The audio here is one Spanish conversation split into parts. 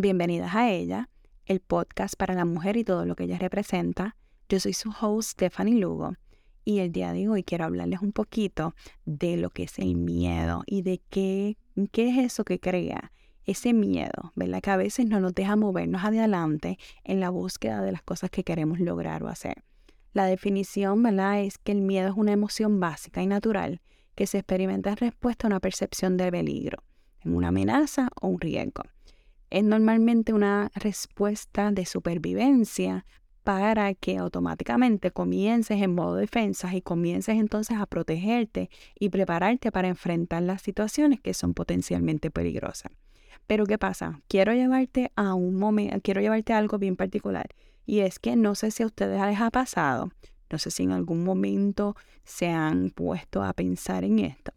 Bienvenidas a ella, el podcast para la mujer y todo lo que ella representa. Yo soy su host Stephanie Lugo y el día de hoy quiero hablarles un poquito de lo que es el miedo y de qué, qué es eso que crea ese miedo, ¿verdad? Que a veces no nos deja movernos adelante en la búsqueda de las cosas que queremos lograr o hacer. La definición, ¿verdad? Es que el miedo es una emoción básica y natural que se experimenta en respuesta a una percepción de peligro, en una amenaza o un riesgo. Es normalmente una respuesta de supervivencia para que automáticamente comiences en modo defensa y comiences entonces a protegerte y prepararte para enfrentar las situaciones que son potencialmente peligrosas. Pero ¿qué pasa? Quiero llevarte a un momento, quiero llevarte a algo bien particular y es que no sé si a ustedes les ha pasado, no sé si en algún momento se han puesto a pensar en esto.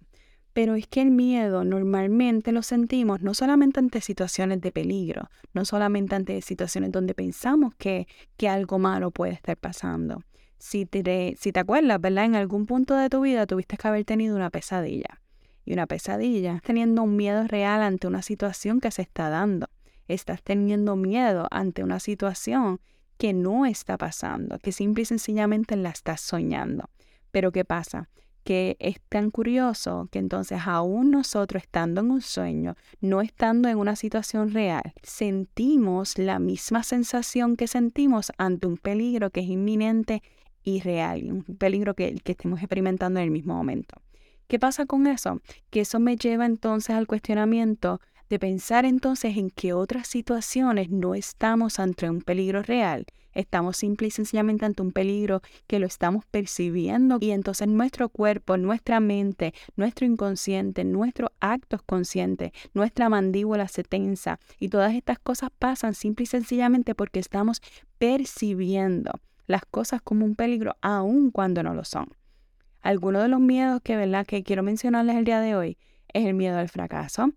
Pero es que el miedo normalmente lo sentimos no solamente ante situaciones de peligro, no solamente ante situaciones donde pensamos que, que algo malo puede estar pasando. Si te, si te acuerdas, ¿verdad? En algún punto de tu vida tuviste que haber tenido una pesadilla. Y una pesadilla, teniendo un miedo real ante una situación que se está dando. Estás teniendo miedo ante una situación que no está pasando, que simple y sencillamente la estás soñando. Pero ¿qué pasa? Que es tan curioso que entonces aún nosotros estando en un sueño, no estando en una situación real, sentimos la misma sensación que sentimos ante un peligro que es inminente y real, un peligro que, que estemos experimentando en el mismo momento. ¿Qué pasa con eso? Que eso me lleva entonces al cuestionamiento de pensar entonces en que otras situaciones no estamos ante un peligro real, estamos simple y sencillamente ante un peligro que lo estamos percibiendo y entonces nuestro cuerpo, nuestra mente, nuestro inconsciente, nuestros actos conscientes, nuestra mandíbula se tensa y todas estas cosas pasan simple y sencillamente porque estamos percibiendo las cosas como un peligro aun cuando no lo son. Algunos de los miedos que, ¿verdad? que quiero mencionarles el día de hoy es el miedo al fracaso,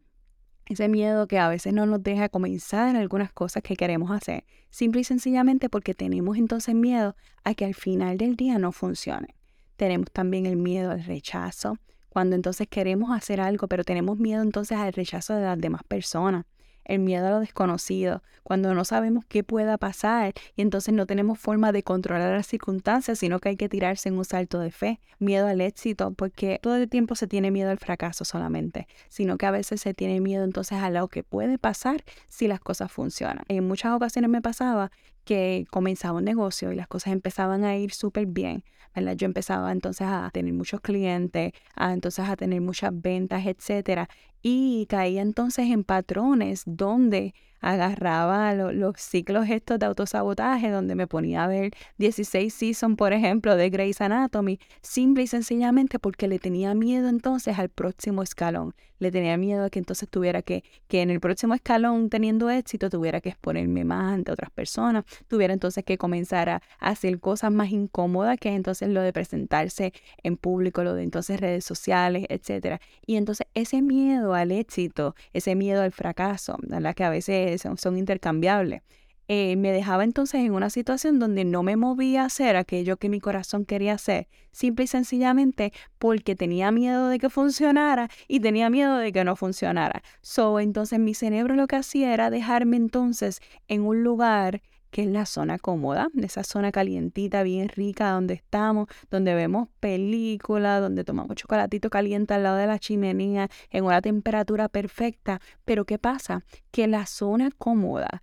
ese miedo que a veces no nos deja comenzar en algunas cosas que queremos hacer, simple y sencillamente porque tenemos entonces miedo a que al final del día no funcione. Tenemos también el miedo al rechazo, cuando entonces queremos hacer algo, pero tenemos miedo entonces al rechazo de las demás personas el miedo a lo desconocido, cuando no sabemos qué pueda pasar y entonces no tenemos forma de controlar las circunstancias, sino que hay que tirarse en un salto de fe, miedo al éxito, porque todo el tiempo se tiene miedo al fracaso solamente, sino que a veces se tiene miedo entonces a lo que puede pasar si las cosas funcionan. En muchas ocasiones me pasaba que comenzaba un negocio y las cosas empezaban a ir súper bien, ¿verdad? Yo empezaba entonces a tener muchos clientes, a entonces a tener muchas ventas, etcétera, y caía entonces en patrones donde agarraba los ciclos estos de autosabotaje, donde me ponía a ver 16 seasons, por ejemplo, de Grey's Anatomy, simple y sencillamente porque le tenía miedo entonces al próximo escalón. Le tenía miedo a que entonces tuviera que, que en el próximo escalón, teniendo éxito, tuviera que exponerme más ante otras personas, tuviera entonces que comenzar a, hacer cosas más incómodas, que es entonces lo de presentarse en público, lo de entonces redes sociales, etcétera. Y entonces ese miedo al éxito, ese miedo al fracaso, la que a veces son, intercambiables. Eh, me dejaba entonces en una situación donde no me movía a hacer aquello que mi corazón quería hacer, simple y sencillamente porque tenía miedo de que funcionara y tenía miedo de que no funcionara. So, entonces mi cerebro lo que hacía era dejarme entonces en un lugar que es la zona cómoda, esa zona calientita, bien rica, donde estamos, donde vemos películas, donde tomamos chocolatito caliente al lado de la chimenea, en una temperatura perfecta. Pero ¿qué pasa? Que la zona cómoda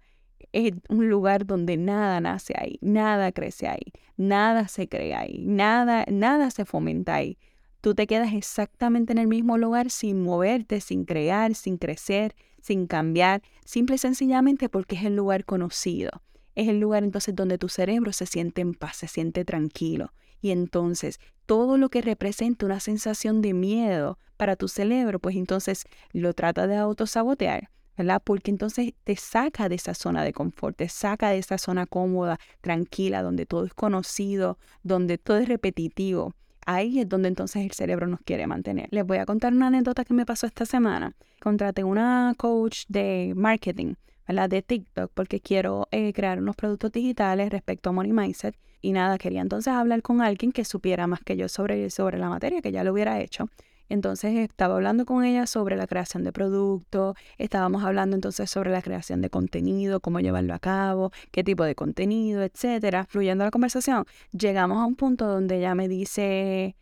es un lugar donde nada nace ahí, nada crece ahí, nada se crea ahí, nada, nada se fomenta ahí. Tú te quedas exactamente en el mismo lugar sin moverte, sin crear, sin crecer, sin cambiar, simple y sencillamente porque es el lugar conocido es el lugar entonces donde tu cerebro se siente en paz, se siente tranquilo. Y entonces todo lo que representa una sensación de miedo para tu cerebro, pues entonces lo trata de autosabotear, ¿verdad? Porque entonces te saca de esa zona de confort, te saca de esa zona cómoda, tranquila, donde todo es conocido, donde todo es repetitivo. Ahí es donde entonces el cerebro nos quiere mantener. Les voy a contar una anécdota que me pasó esta semana. Contraté una coach de marketing de TikTok porque quiero eh, crear unos productos digitales respecto a Money Mindset. Y nada, quería entonces hablar con alguien que supiera más que yo sobre, sobre la materia, que ya lo hubiera hecho. Entonces estaba hablando con ella sobre la creación de productos, estábamos hablando entonces sobre la creación de contenido, cómo llevarlo a cabo, qué tipo de contenido, etcétera. Fluyendo la conversación, llegamos a un punto donde ella me dice,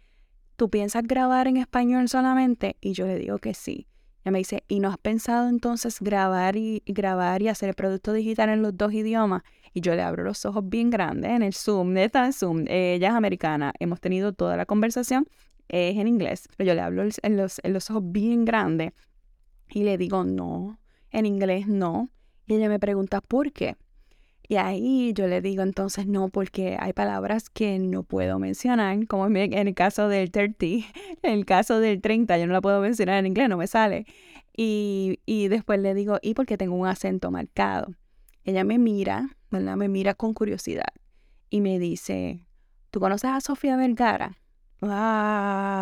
¿tú piensas grabar en español solamente? Y yo le digo que sí. Ella me dice, ¿y no has pensado entonces grabar y, grabar y hacer el producto digital en los dos idiomas? Y yo le abro los ojos bien grandes en el Zoom, neta en Zoom. Ella es americana, hemos tenido toda la conversación, es en inglés, pero yo le hablo en los, en los ojos bien grandes y le digo, no, en inglés no. Y ella me pregunta, ¿por qué? Y ahí yo le digo entonces no, porque hay palabras que no puedo mencionar, como en el caso del 30, en el caso del 30, yo no la puedo mencionar en inglés, no me sale. Y, y después le digo, y porque tengo un acento marcado. Ella me mira, ¿verdad? Me mira con curiosidad y me dice, ¿tú conoces a Sofía Vergara? Ah,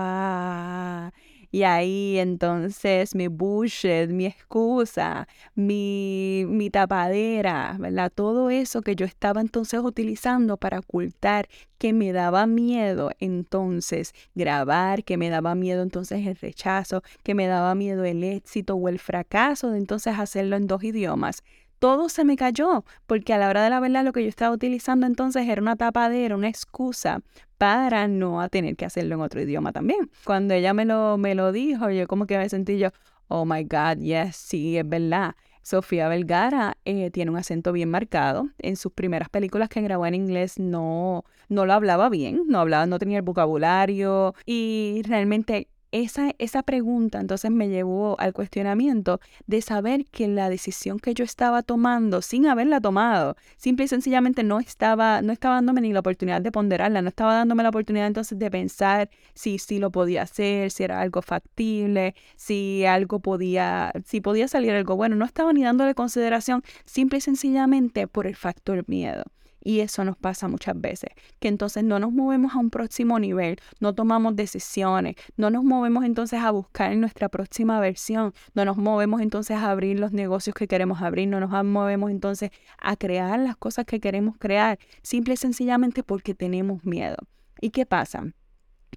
y ahí entonces mi bullshit, mi excusa, mi, mi tapadera, ¿verdad? Todo eso que yo estaba entonces utilizando para ocultar que me daba miedo entonces grabar, que me daba miedo entonces el rechazo, que me daba miedo el éxito o el fracaso de entonces hacerlo en dos idiomas todo se me cayó, porque a la hora de la verdad lo que yo estaba utilizando entonces era una tapadera, una excusa para no tener que hacerlo en otro idioma también. Cuando ella me lo, me lo dijo, yo como que me sentí yo, oh my God, yes, sí, es verdad. Sofía Vergara eh, tiene un acento bien marcado. En sus primeras películas que grabó en inglés no, no lo hablaba bien, no hablaba, no tenía el vocabulario y realmente esa, esa pregunta entonces me llevó al cuestionamiento de saber que la decisión que yo estaba tomando sin haberla tomado, simple y sencillamente no estaba, no estaba dándome ni la oportunidad de ponderarla, no estaba dándome la oportunidad entonces de pensar si sí lo podía hacer, si era algo factible, si algo podía, si podía salir algo bueno, no estaba ni dándole consideración simple y sencillamente por el factor miedo. Y eso nos pasa muchas veces, que entonces no nos movemos a un próximo nivel, no tomamos decisiones, no nos movemos entonces a buscar nuestra próxima versión, no nos movemos entonces a abrir los negocios que queremos abrir, no nos movemos entonces a crear las cosas que queremos crear, simple y sencillamente porque tenemos miedo. ¿Y qué pasa?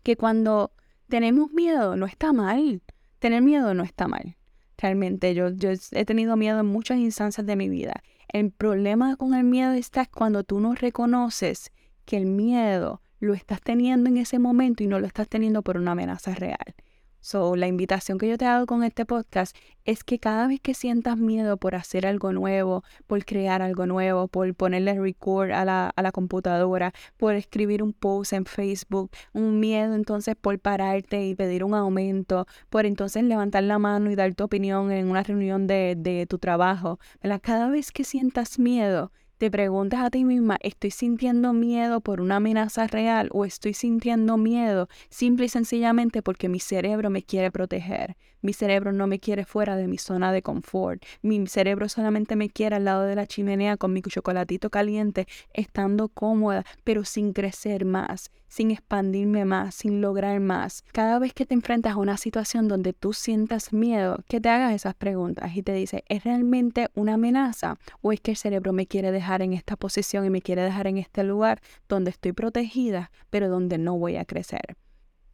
Que cuando tenemos miedo no está mal, tener miedo no está mal. Realmente yo, yo he tenido miedo en muchas instancias de mi vida el problema con el miedo está cuando tú no reconoces que el miedo lo estás teniendo en ese momento y no lo estás teniendo por una amenaza real. So, la invitación que yo te hago con este podcast es que cada vez que sientas miedo por hacer algo nuevo, por crear algo nuevo, por ponerle record a la, a la computadora, por escribir un post en Facebook, un miedo entonces por pararte y pedir un aumento, por entonces levantar la mano y dar tu opinión en una reunión de, de tu trabajo, Cada vez que sientas miedo, te preguntas a ti misma, ¿estoy sintiendo miedo por una amenaza real o estoy sintiendo miedo simple y sencillamente porque mi cerebro me quiere proteger? Mi cerebro no me quiere fuera de mi zona de confort. Mi cerebro solamente me quiere al lado de la chimenea con mi chocolatito caliente, estando cómoda, pero sin crecer más, sin expandirme más, sin lograr más. Cada vez que te enfrentas a una situación donde tú sientas miedo, que te hagas esas preguntas y te dices, ¿es realmente una amenaza o es que el cerebro me quiere dejar en esta posición y me quiere dejar en este lugar donde estoy protegida, pero donde no voy a crecer?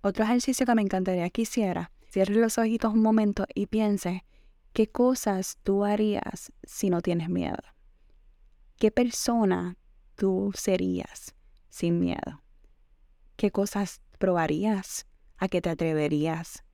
Otro ejercicio que me encantaría que hiciera Cierre los ojitos un momento y piense qué cosas tú harías si no tienes miedo. ¿Qué persona tú serías sin miedo? ¿Qué cosas probarías? ¿A qué te atreverías?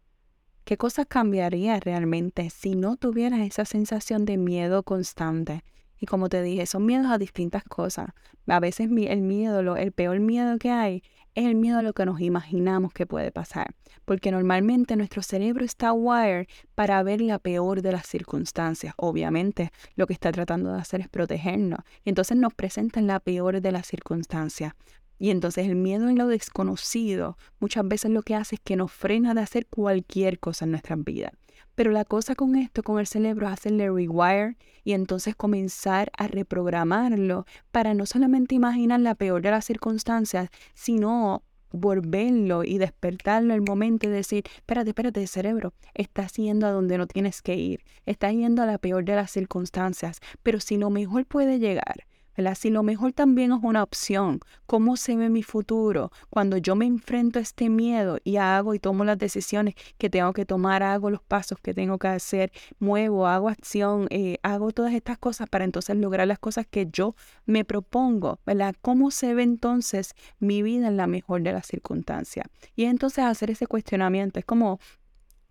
¿Qué cosas cambiarías realmente si no tuvieras esa sensación de miedo constante? Y como te dije, son miedos a distintas cosas. A veces el miedo, el peor miedo que hay es el miedo a lo que nos imaginamos que puede pasar, porque normalmente nuestro cerebro está wired para ver la peor de las circunstancias. Obviamente, lo que está tratando de hacer es protegernos, y entonces nos presentan la peor de las circunstancias. Y entonces el miedo en lo desconocido muchas veces lo que hace es que nos frena de hacer cualquier cosa en nuestras vidas. Pero la cosa con esto, con el cerebro, hacerle rewire y entonces comenzar a reprogramarlo para no solamente imaginar la peor de las circunstancias, sino volverlo y despertarlo el momento y decir, espérate, espérate, cerebro, estás yendo a donde no tienes que ir, estás yendo a la peor de las circunstancias, pero si lo mejor puede llegar, Si lo mejor también es una opción, ¿cómo se ve mi futuro? Cuando yo me enfrento a este miedo y hago y tomo las decisiones que tengo que tomar, hago los pasos que tengo que hacer, muevo, hago acción, eh, hago todas estas cosas para entonces lograr las cosas que yo me propongo, ¿verdad? ¿Cómo se ve entonces mi vida en la mejor de las circunstancias? Y entonces hacer ese cuestionamiento es como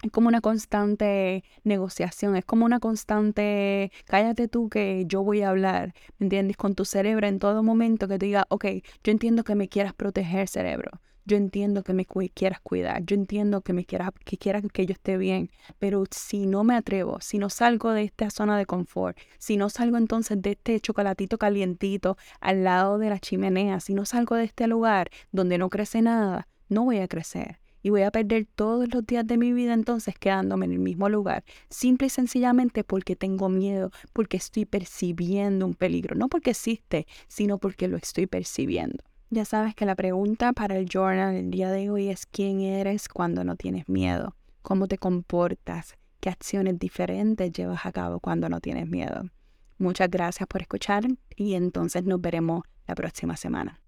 es como una constante negociación, es como una constante, cállate tú que yo voy a hablar, ¿me entiendes? Con tu cerebro en todo momento que te diga, ok, yo entiendo que me quieras proteger cerebro, yo entiendo que me quieras cuidar, yo entiendo que me quieras, que quieras que yo esté bien, pero si no me atrevo, si no salgo de esta zona de confort, si no salgo entonces de este chocolatito calientito al lado de la chimenea, si no salgo de este lugar donde no crece nada, no voy a crecer y voy a perder todos los días de mi vida entonces quedándome en el mismo lugar, simple y sencillamente porque tengo miedo, porque estoy percibiendo un peligro, no porque existe, sino porque lo estoy percibiendo. Ya sabes que la pregunta para el journal el día de hoy es quién eres cuando no tienes miedo, cómo te comportas, qué acciones diferentes llevas a cabo cuando no tienes miedo. Muchas gracias por escuchar y entonces nos veremos la próxima semana.